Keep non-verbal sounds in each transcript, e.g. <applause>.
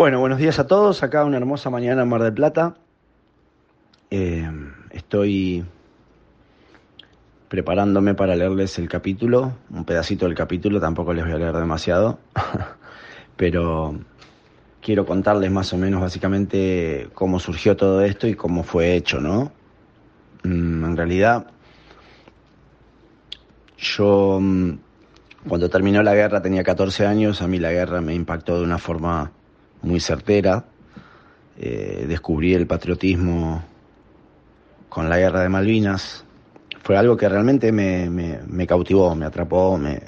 Bueno, buenos días a todos. Acá una hermosa mañana en Mar del Plata. Eh, estoy preparándome para leerles el capítulo, un pedacito del capítulo, tampoco les voy a leer demasiado, <laughs> pero quiero contarles más o menos básicamente cómo surgió todo esto y cómo fue hecho, ¿no? Mm, en realidad, yo mm, cuando terminó la guerra tenía 14 años, a mí la guerra me impactó de una forma muy certera. Eh, descubrí el patriotismo con la guerra de Malvinas. Fue algo que realmente me, me, cautivó, me atrapó, me,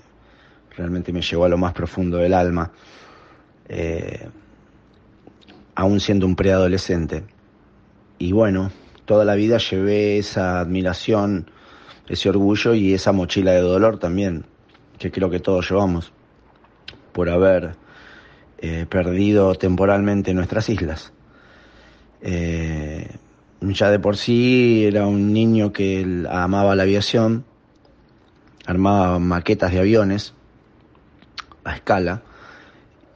realmente me llegó a lo más profundo del alma, eh, aún siendo un preadolescente. Y bueno, toda la vida llevé esa admiración, ese orgullo y esa mochila de dolor también, que creo que todos llevamos, por haber eh, perdido temporalmente nuestras islas. Eh, ya de por sí era un niño que amaba la aviación, armaba maquetas de aviones a escala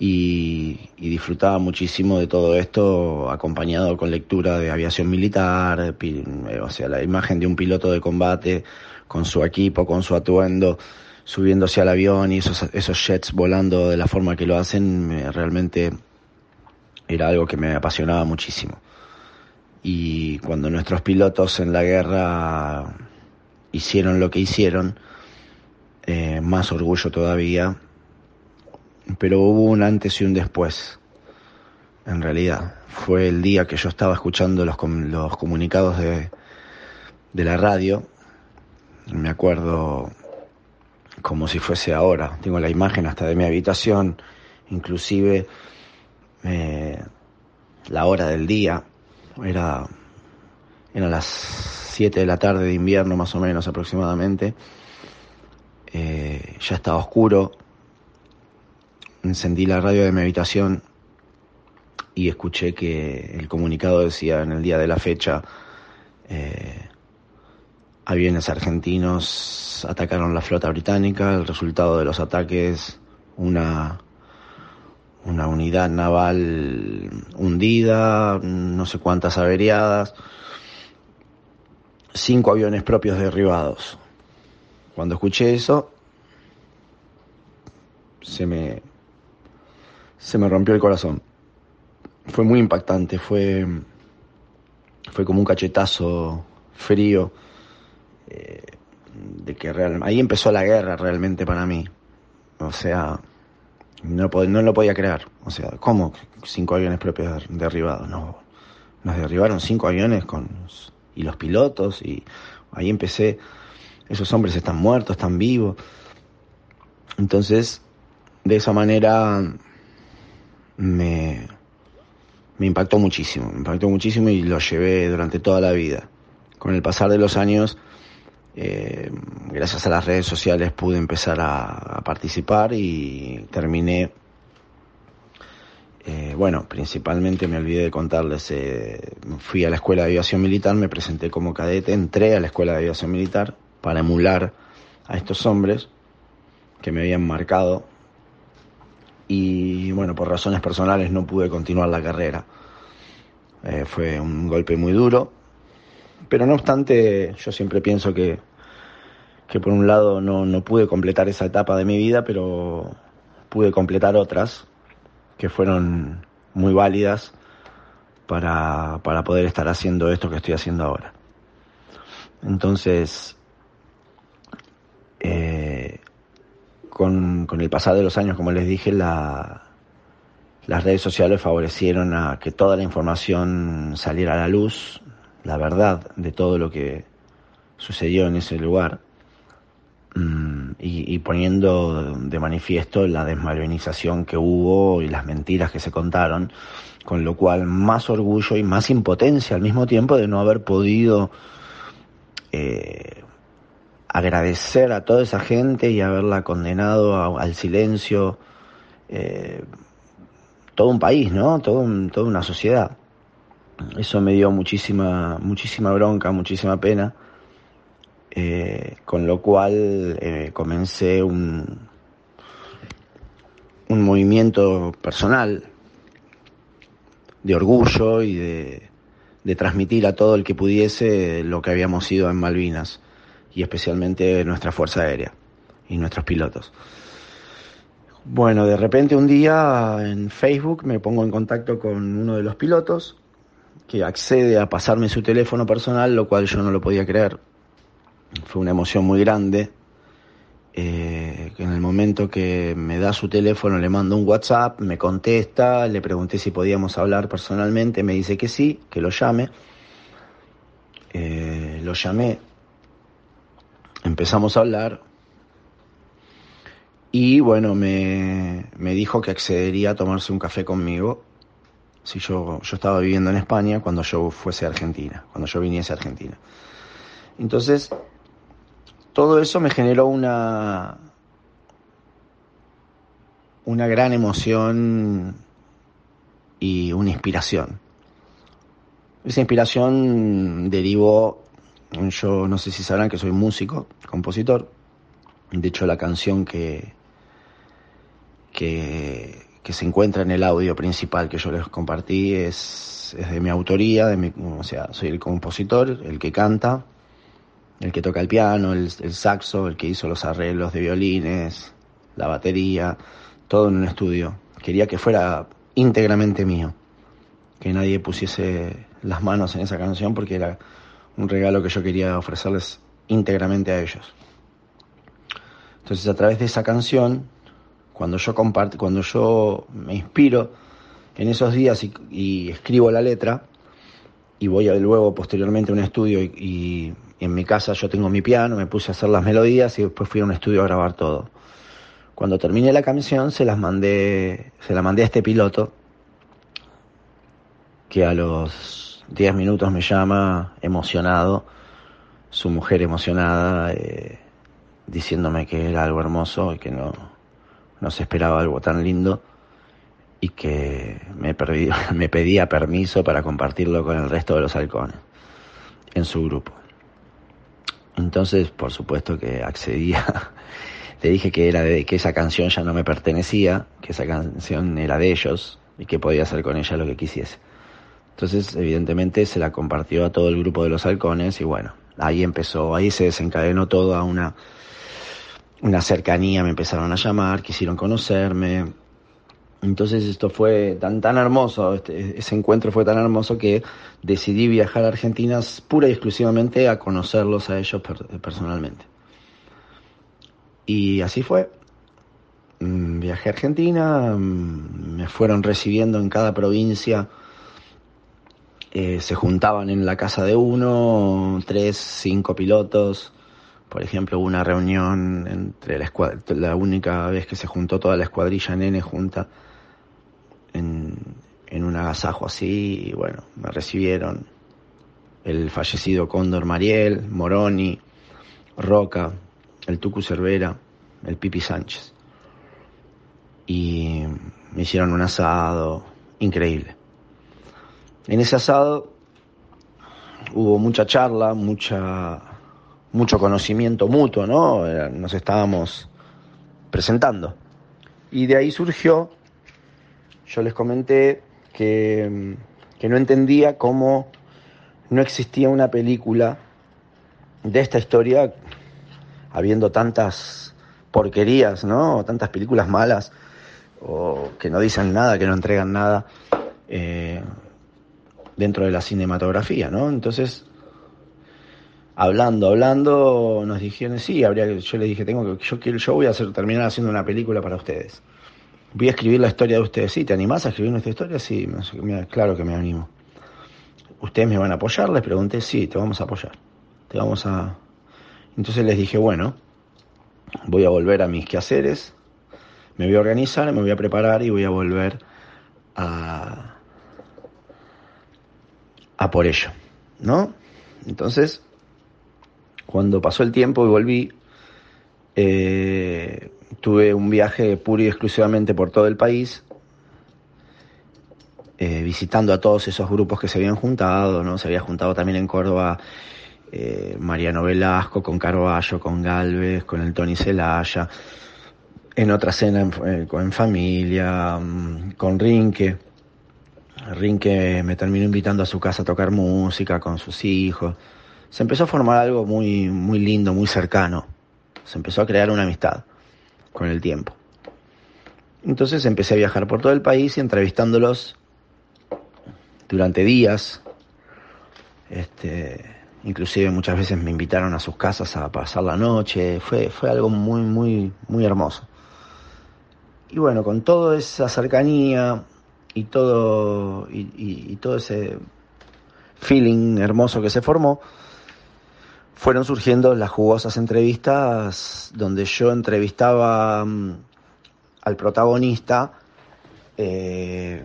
y, disfrutaba muchísimo de todo esto acompañado con lectura de aviación militar, eh, o sea, la imagen de un piloto de combate con su equipo, con su atuendo, subiéndose al avión y esos, esos jets volando de la forma que lo hacen, realmente era algo que me apasionaba muchísimo. Y cuando nuestros pilotos en la guerra hicieron lo que hicieron, eh, más orgullo todavía, pero hubo un antes y un después, en realidad. Fue el día que yo estaba escuchando los, los comunicados de, de la radio, me acuerdo como si fuese ahora. Tengo la imagen hasta de mi habitación, inclusive eh, la hora del día. Era, eran las 7 de la tarde de invierno más o menos aproximadamente. Eh, ya estaba oscuro. Encendí la radio de mi habitación y escuché que el comunicado decía en el día de la fecha eh, aviones argentinos atacaron la flota británica, el resultado de los ataques, una, una unidad naval hundida, no sé cuántas averiadas, cinco aviones propios derribados. Cuando escuché eso, se me, se me rompió el corazón. Fue muy impactante, fue, fue como un cachetazo frío eh, de que real, ahí empezó la guerra realmente para mí. O sea, no, no lo podía creer. O sea, ¿cómo cinco aviones propios derribados? No, nos derribaron cinco aviones con y los pilotos y ahí empecé. Esos hombres están muertos, están vivos. Entonces, de esa manera me, me impactó muchísimo, me impactó muchísimo y lo llevé durante toda la vida. Con el pasar de los años eh, gracias a las redes sociales pude empezar a, participar y terminé, eh, bueno, principalmente me olvidé de contarles, eh, fui a la Escuela de Aviación Militar, me presenté como cadete, entré a la Escuela de Aviación Militar para emular a estos hombres que me habían marcado y bueno, por razones personales no pude continuar la carrera. fue un golpe muy duro, pero no obstante, yo siempre pienso que, que por un lado no, no pude completar esa etapa de mi vida, pero pude completar otras que fueron muy válidas para, para poder estar haciendo esto que estoy haciendo ahora. Entonces, eh, con, con, el pasar de los años, como les dije, la, las redes sociales favorecieron a que toda la información saliera a la luz, la verdad de todo lo que sucedió en ese lugar y, poniendo de manifiesto la desmalvenización que hubo y las mentiras que se contaron, con lo cual más orgullo y más impotencia al mismo tiempo de no haber podido eh, agradecer a toda esa gente y haberla condenado al silencio, eh, todo un país, ¿no? Todo toda una sociedad. Eso me dio muchísima, muchísima bronca, muchísima pena. Eh, con lo cual eh, comencé un, un movimiento personal de orgullo y de, de transmitir a todo el que pudiese lo que habíamos sido en Malvinas y especialmente nuestra Fuerza Aérea y nuestros pilotos. Bueno, de repente un día en Facebook me pongo en contacto con uno de los pilotos que accede a pasarme su teléfono personal, lo cual yo no lo podía creer. Fue una emoción muy grande. Eh, en el momento que me da su teléfono le mando un WhatsApp, me contesta, le pregunté si podíamos hablar personalmente, me dice que sí, que lo llame. Eh, lo llamé, empezamos a hablar, y bueno, me, dijo que accedería a tomarse un café conmigo si yo, yo estaba viviendo en España cuando yo fuese a Argentina, cuando yo viniese a Argentina. Entonces, todo eso me generó una, una gran emoción y una inspiración. Esa inspiración derivó, yo no sé si sabrán que soy músico, compositor, de hecho la canción que, que, se encuentra en el audio principal que yo les compartí es, de mi autoría, de mi, o sea, soy el compositor, el que canta, el que toca el piano, el, saxo, el que hizo los arreglos de violines, la batería, todo en un estudio. Quería que fuera íntegramente mío, que nadie pusiese las manos en esa canción porque era un regalo que yo quería ofrecerles íntegramente a ellos. Entonces a través de esa canción cuando yo comparto, cuando yo me inspiro en esos días y, escribo la letra y voy luego posteriormente a un estudio y, en mi casa yo tengo mi piano, me puse a hacer las melodías y después fui a un estudio a grabar todo. Cuando terminé la canción se las mandé, se la mandé a este piloto que a los 10 minutos me llama emocionado, su mujer emocionada, eh, diciéndome que era algo hermoso y que no, no se esperaba algo tan lindo y que me, <laughs> me pedía permiso para compartirlo con el resto de los halcones en su grupo. Entonces, por supuesto que accedía. <laughs> Le dije que era de, que esa canción ya no me pertenecía, que esa canción era de ellos y que podía hacer con ella lo que quisiese. Entonces, evidentemente, se la compartió a todo el grupo de los halcones y bueno, ahí empezó, ahí se desencadenó todo a una una cercanía, me empezaron a llamar, quisieron conocerme. Entonces esto fue tan, tan hermoso, este, ese encuentro fue tan hermoso que decidí viajar a Argentina pura y exclusivamente a conocerlos a ellos personalmente. Y así fue. Mm, viajé a Argentina, mm, me fueron recibiendo en cada provincia, eh, se juntaban en la casa de uno, tres, cinco pilotos, por ejemplo, una reunión entre la, la única vez que se juntó toda la escuadrilla nene junta en, un agasajo así, y bueno, me recibieron el fallecido Cóndor Mariel, Moroni, Roca, el Tucu Cervera, el Pipi Sánchez. Y me hicieron un asado increíble. En ese asado hubo mucha charla, mucha mucho conocimiento mutuo, ¿no? Nos estábamos presentando. Y de ahí surgió, yo les comenté que, que no entendía cómo no existía una película de esta historia, habiendo tantas porquerías, ¿no? Tantas películas malas, o que no dicen nada, que no entregan nada eh, dentro de la cinematografía, ¿no? Entonces hablando, hablando, nos dijeron, sí, habría yo le dije, tengo que, yo quiero, yo voy a hacer, terminar haciendo una película para ustedes. Voy a escribir la historia de ustedes, sí, ¿te animás a escribir nuestra historia? Sí, claro que me animo. ¿Ustedes me van a apoyar? Les pregunté, sí, te vamos a apoyar. Te vamos a... Entonces les dije, bueno, voy a volver a mis quehaceres, me voy a organizar, me voy a preparar y voy a volver a, a por ello, ¿no? Entonces, cuando pasó el tiempo y volví, eh, tuve un viaje puro y exclusivamente por todo el país, eh, visitando a todos esos grupos que se habían juntado, ¿no? Se había juntado también en Córdoba eh, Mariano Velasco, con Carballo, con Galvez, con el Tony Celaya, en otra cena en, familia, mm, con Rinque, Rinque me terminó invitando a su casa a tocar música con sus hijos. Se empezó a formar algo muy, muy lindo, muy cercano. Se empezó a crear una amistad con el tiempo. Entonces empecé a viajar por todo el país y entrevistándolos durante días. Este, inclusive muchas veces me invitaron a sus casas a pasar la noche. Fue, fue algo muy, muy, muy hermoso. Y bueno, con toda esa cercanía y todo, y, todo ese feeling hermoso que se formó, fueron surgiendo las jugosas entrevistas donde yo entrevistaba mm, al protagonista eh,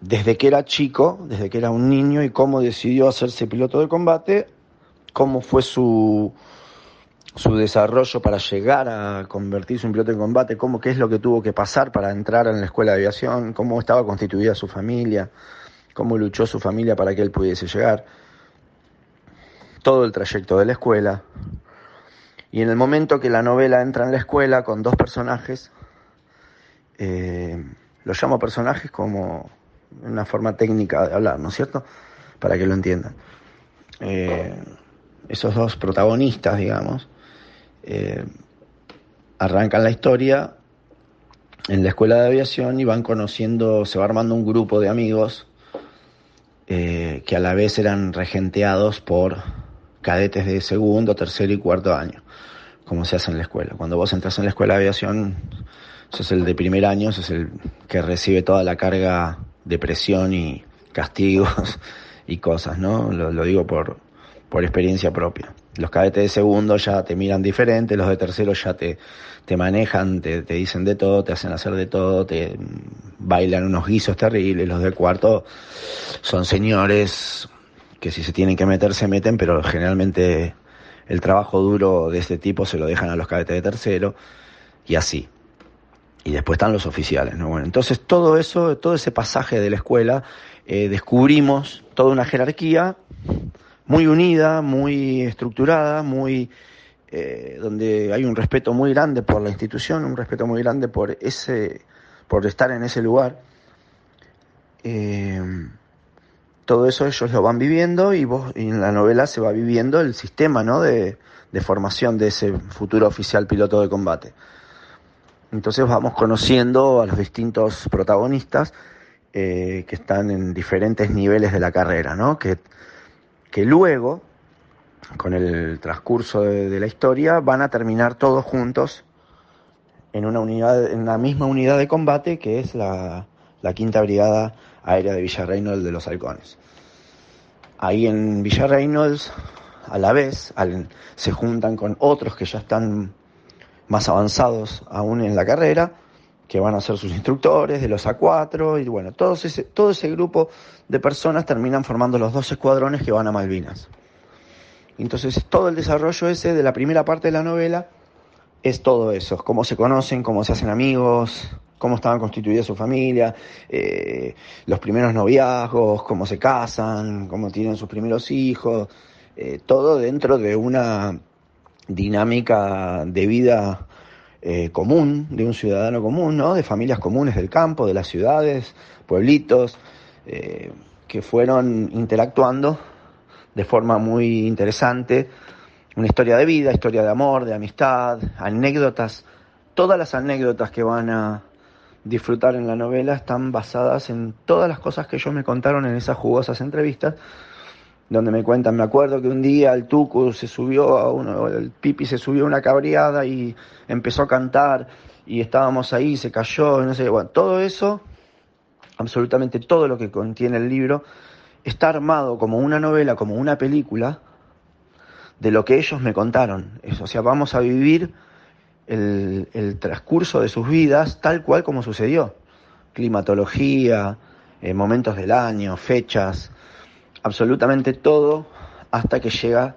desde que era chico, desde que era un niño y cómo decidió hacerse piloto de combate, cómo fue su, su desarrollo para llegar a convertirse en piloto de combate, cómo qué es lo que tuvo que pasar para entrar en la escuela de aviación, cómo estaba constituida su familia, cómo luchó su familia para que él pudiese llegar, todo el trayecto de la escuela. Y en el momento que la novela entra en la escuela con dos personajes, eh, los llamo personajes como una forma técnica de hablar, ¿no es cierto? Para que lo entiendan. Eh, esos dos protagonistas, digamos, eh, arrancan la historia en la escuela de aviación y van conociendo, se va armando un grupo de amigos que a la vez eran regenteados por cadetes de segundo, tercer y cuarto año, como se hace en la escuela. Cuando vos entras en la escuela de aviación, sos el de primer año, sos el que recibe toda la carga de presión y castigos <laughs> y cosas, ¿no? Lo, digo por, por experiencia propia. Los cadetes de segundo ya te miran diferente, los de tercero ya te, te manejan, te, te, dicen de todo, te hacen hacer de todo, te bailan unos guisos terribles, los de cuarto son señores que si se tienen que meter se meten, pero generalmente el trabajo duro de este tipo se lo dejan a los cadetes de tercero y así y después están los oficiales, ¿no? Bueno, entonces todo eso, todo ese pasaje de la escuela, eh, descubrimos toda una jerarquía muy unida, muy estructurada, muy eh, donde hay un respeto muy grande por la institución, un respeto muy grande por ese, por estar en ese lugar. Eh, todo eso ellos lo van viviendo y vos y en la novela se va viviendo el sistema, ¿no? De, formación de ese futuro oficial piloto de combate. Entonces vamos conociendo a los distintos protagonistas eh, que están en diferentes niveles de la carrera, ¿no? Que, que luego, con el transcurso de, la historia, van a terminar todos juntos en una unidad, en la misma unidad de combate que es la, la Quinta Brigada Aérea de Villarreynolds de los Halcones. Ahí en Villarreynolds, a la vez, se juntan con otros que ya están más avanzados aún en la carrera, que van a ser sus instructores de los A4, y bueno, ese, todo ese grupo de personas terminan formando los dos escuadrones que van a Malvinas. Entonces, todo el desarrollo ese de la primera parte de la novela es todo eso, cómo se conocen, cómo se hacen amigos, cómo estaban constituidas su familia, eh, los primeros noviazgos, cómo se casan, cómo tienen sus primeros hijos, eh, todo dentro de una dinámica de vida eh, común, de un ciudadano común, ¿no? de familias comunes del campo, de las ciudades, pueblitos, que fueron interactuando de forma muy interesante. Una historia de vida, historia de amor, de amistad, anécdotas. Todas las anécdotas que van a disfrutar en la novela están basadas en todas las cosas que ellos me contaron en esas jugosas entrevistas donde me cuentan, me acuerdo que un día el Tucu se subió a uno, el Pipi se subió a una cabriada y empezó a cantar y estábamos ahí, se cayó, no sé, bueno, todo eso, absolutamente todo lo que contiene el libro, está armado como una novela, como una película de lo que ellos me contaron. O sea, vamos a vivir el, transcurso de sus vidas tal cual como sucedió. Climatología, eh, momentos del año, fechas, absolutamente todo hasta que llega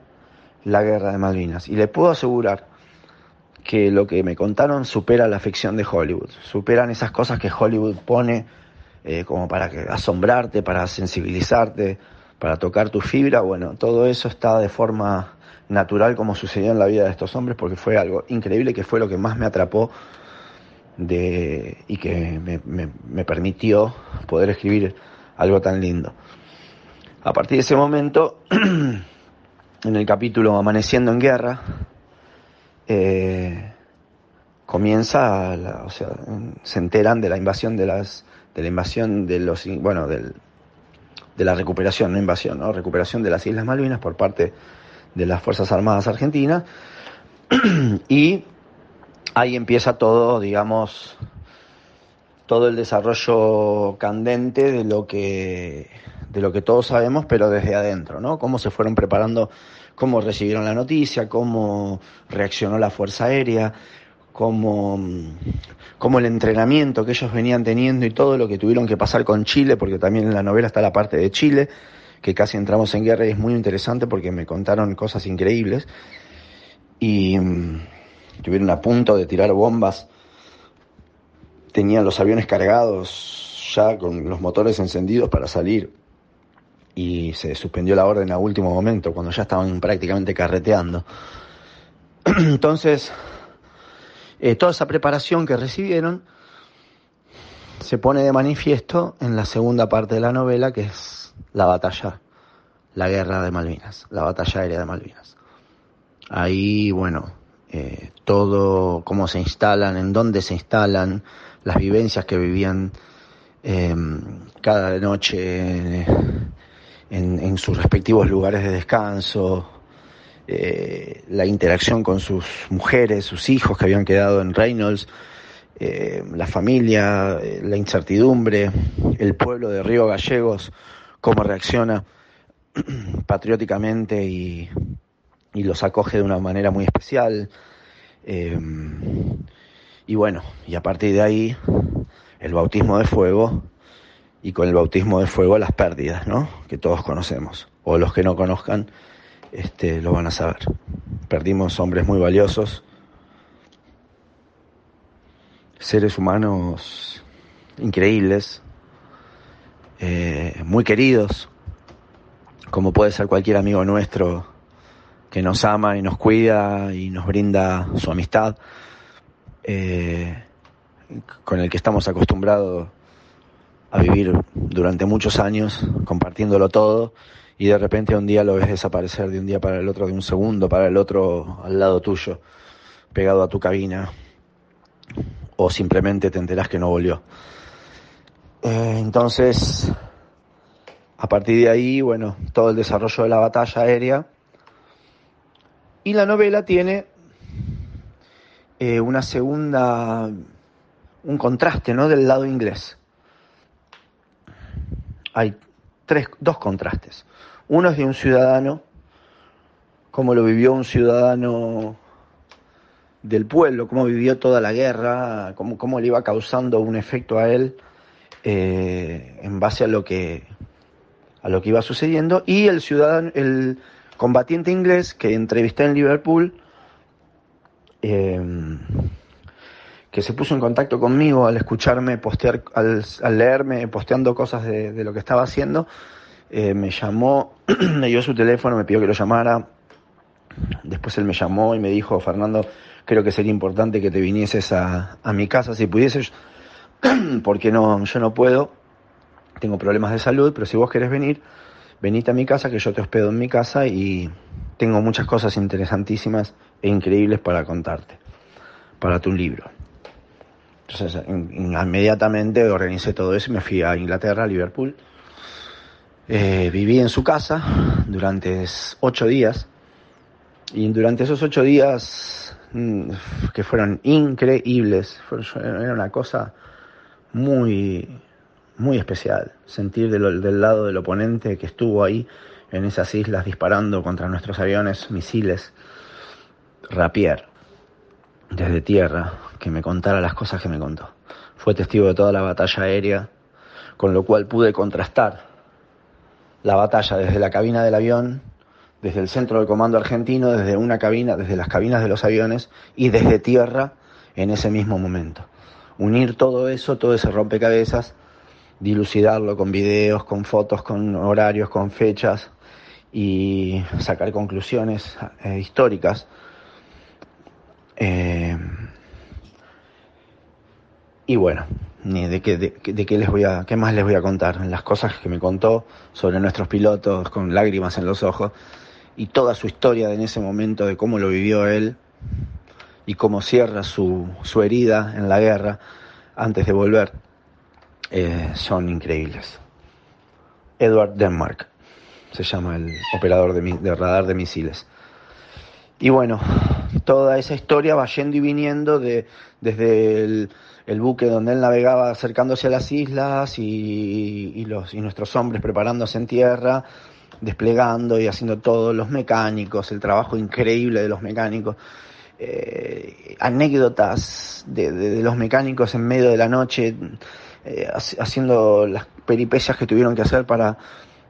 la guerra de Malvinas. Y le puedo asegurar que lo que me contaron supera la ficción de Hollywood, superan esas cosas que Hollywood pone eh, como para que, asombrarte, para sensibilizarte, para tocar tu fibra. Bueno, todo eso está de forma natural como sucedió en la vida de estos hombres porque fue algo increíble que fue lo que más me atrapó de, y que me, me permitió poder escribir algo tan lindo. A partir de ese momento, <clears throat> en el capítulo Amaneciendo en Guerra, eh, comienza, o sea, se enteran de la invasión de las, de la invasión de los, bueno, del, de la recuperación, no invasión, ¿no? recuperación de las Islas Malvinas por parte de las Fuerzas Armadas Argentinas <clears throat> y ahí empieza todo, digamos, todo el desarrollo candente de lo que de lo que todos sabemos, pero desde adentro, ¿no? Cómo se fueron preparando, cómo recibieron la noticia, cómo reaccionó la Fuerza Aérea, cómo, cómo el entrenamiento que ellos venían teniendo y todo lo que tuvieron que pasar con Chile, porque también en la novela está la parte de Chile, que casi entramos en guerra y es muy interesante porque me contaron cosas increíbles. Y mm, estuvieron a punto de tirar bombas tenían los aviones cargados ya con los motores encendidos para salir y se suspendió la orden a último momento cuando ya estaban prácticamente carreteando. <clears throat> Entonces, eh, toda esa preparación que recibieron se pone de manifiesto en la segunda parte de la novela, que es la batalla, la guerra de Malvinas, la batalla aérea de Malvinas. Ahí, bueno, eh, todo, cómo se instalan, en dónde se instalan, las vivencias que vivían eh, cada noche en, sus respectivos lugares de descanso, eh, la interacción con sus mujeres, sus hijos que habían quedado en Reynolds, eh, la familia, la incertidumbre, el pueblo de Río Gallegos, cómo reacciona <clears throat> patrióticamente y, los acoge de una manera muy especial. Y bueno, y a partir de ahí, el bautismo de fuego y con el bautismo de fuego las pérdidas, ¿no? Que todos conocemos. O los que no conozcan, este, lo van a saber. Perdimos hombres muy valiosos, seres humanos increíbles, eh, muy queridos, como puede ser cualquier amigo nuestro que nos ama y nos cuida y nos brinda su amistad eh, con el que estamos acostumbrados a vivir durante muchos años, compartiéndolo todo, y de repente un día lo ves desaparecer de un día para el otro, de un segundo para el otro al lado tuyo, pegado a tu cabina, o simplemente te enterás que no volvió. Eh, entonces, a partir de ahí, bueno, todo el desarrollo de la batalla aérea. Y la novela tiene eh, una segunda, un contraste, ¿no? Del lado inglés. Hay tres, dos contrastes. Uno es de un ciudadano, cómo lo vivió un ciudadano del pueblo, cómo vivió toda la guerra, cómo, cómo le iba causando un efecto a él eh, en base a lo que a lo que iba sucediendo. Y el ciudadano, el combatiente inglés que entrevisté en Liverpool Em, que se puso en contacto conmigo al escucharme postear, al, leerme posteando cosas de, lo que estaba haciendo, eh, me llamó, <clears throat> me dio su teléfono, me pidió que lo llamara, después él me llamó y me dijo, Fernando, creo que sería importante que te vinieses a, a mi casa si pudieses, <clears throat> porque no, yo no puedo, tengo problemas de salud, pero si vos querés venir, venite a mi casa, que yo te hospedo en mi casa y tengo muchas cosas interesantísimas e increíbles para contarte, para tu libro. Entonces, inmediatamente organicé todo eso y me fui a Inglaterra, a Liverpool. Eh, viví en su casa durante ocho días y durante esos ocho días mm, que fueron increíbles, era una cosa muy, muy especial. Sentir del lado del oponente que estuvo ahí en esas islas disparando contra nuestros aviones, misiles, Rapier, desde tierra, que me contara las cosas que me contó. Fue testigo de toda la batalla aérea, con lo cual pude contrastar la batalla desde la cabina del avión, desde el centro del comando argentino, desde una cabina, desde las cabinas de los aviones y desde tierra en ese mismo momento. Unir todo eso, todo ese rompecabezas, dilucidarlo con videos, con fotos, con horarios, con fechas y sacar conclusiones eh, históricas eh, y bueno, de qué, de, qué les voy a, qué más les voy a contar. Las cosas que me contó sobre nuestros pilotos con lágrimas en los ojos y toda su historia en ese momento de cómo lo vivió él y cómo cierra su, su herida en la guerra antes de volver, eh, son increíbles. Edward Denmark se llama el operador de, de radar de misiles. Y bueno, toda esa historia va yendo y viniendo de, desde el, buque donde él navegaba acercándose a las islas y, los, y nuestros hombres preparándose en tierra, desplegando y haciendo todo, los mecánicos, el trabajo increíble de los mecánicos, eh, anécdotas de, los mecánicos en medio de la noche, eh, haciendo las peripecias que tuvieron que hacer para,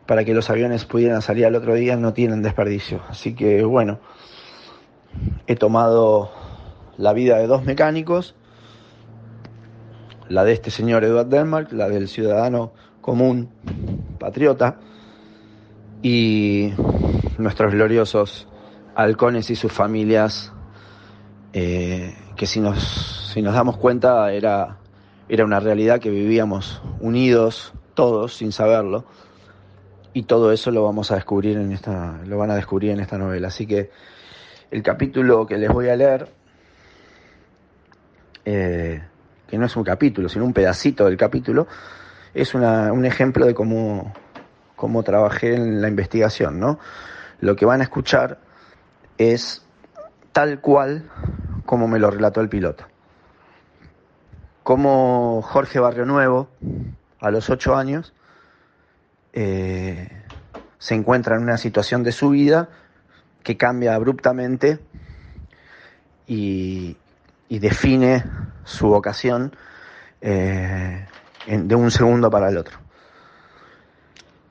para que los aviones pudieran salir al otro día, no tienen desperdicio. Así que bueno he tomado la vida de dos mecánicos, la de este señor Edward Denmark, la del ciudadano común, patriota, y nuestros gloriosos halcones y sus familias, eh, que si nos, si nos damos cuenta era, era una realidad que vivíamos unidos todos sin saberlo, y todo eso lo vamos a descubrir en esta, lo van a descubrir en esta novela. Así que el capítulo que les voy a leer, eh, que no es un capítulo, sino un pedacito del capítulo, es un ejemplo de cómo, cómo trabajé en la investigación, ¿no? Lo que van a escuchar es tal cual como me lo relató el piloto. Como Jorge Barrio Nuevo, a los ocho años, eh, se encuentra en una situación de su vida que cambia abruptamente y, define su vocación eh, de un segundo para el otro.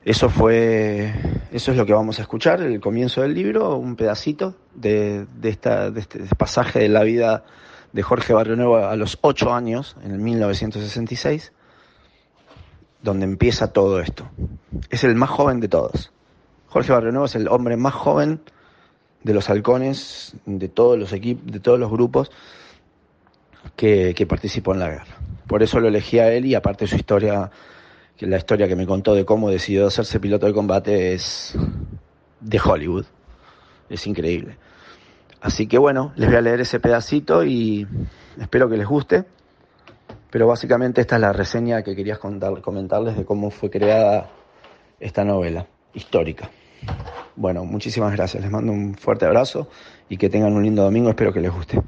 Eso fue, eso es lo que vamos a escuchar, el comienzo del libro, un pedacito de, esta, de este pasaje de la vida de Jorge Barrio Nuevo a los ocho años, en el 1966, donde empieza todo esto. Es el más joven de todos. Jorge Barrio Nuevo es el hombre más joven de los halcones, de todos los equipos, de todos los grupos que, que, participó en la guerra. Por eso lo elegí a él y aparte su historia, que la historia que me contó de cómo decidió hacerse piloto de combate es de Hollywood. Es increíble. Así que bueno, les voy a leer ese pedacito y espero que les guste. Pero básicamente esta es la reseña que quería contar, comentarles de cómo fue creada esta novela histórica. Bueno, muchísimas gracias. Les mando un fuerte abrazo y que tengan un lindo domingo. Espero que les guste.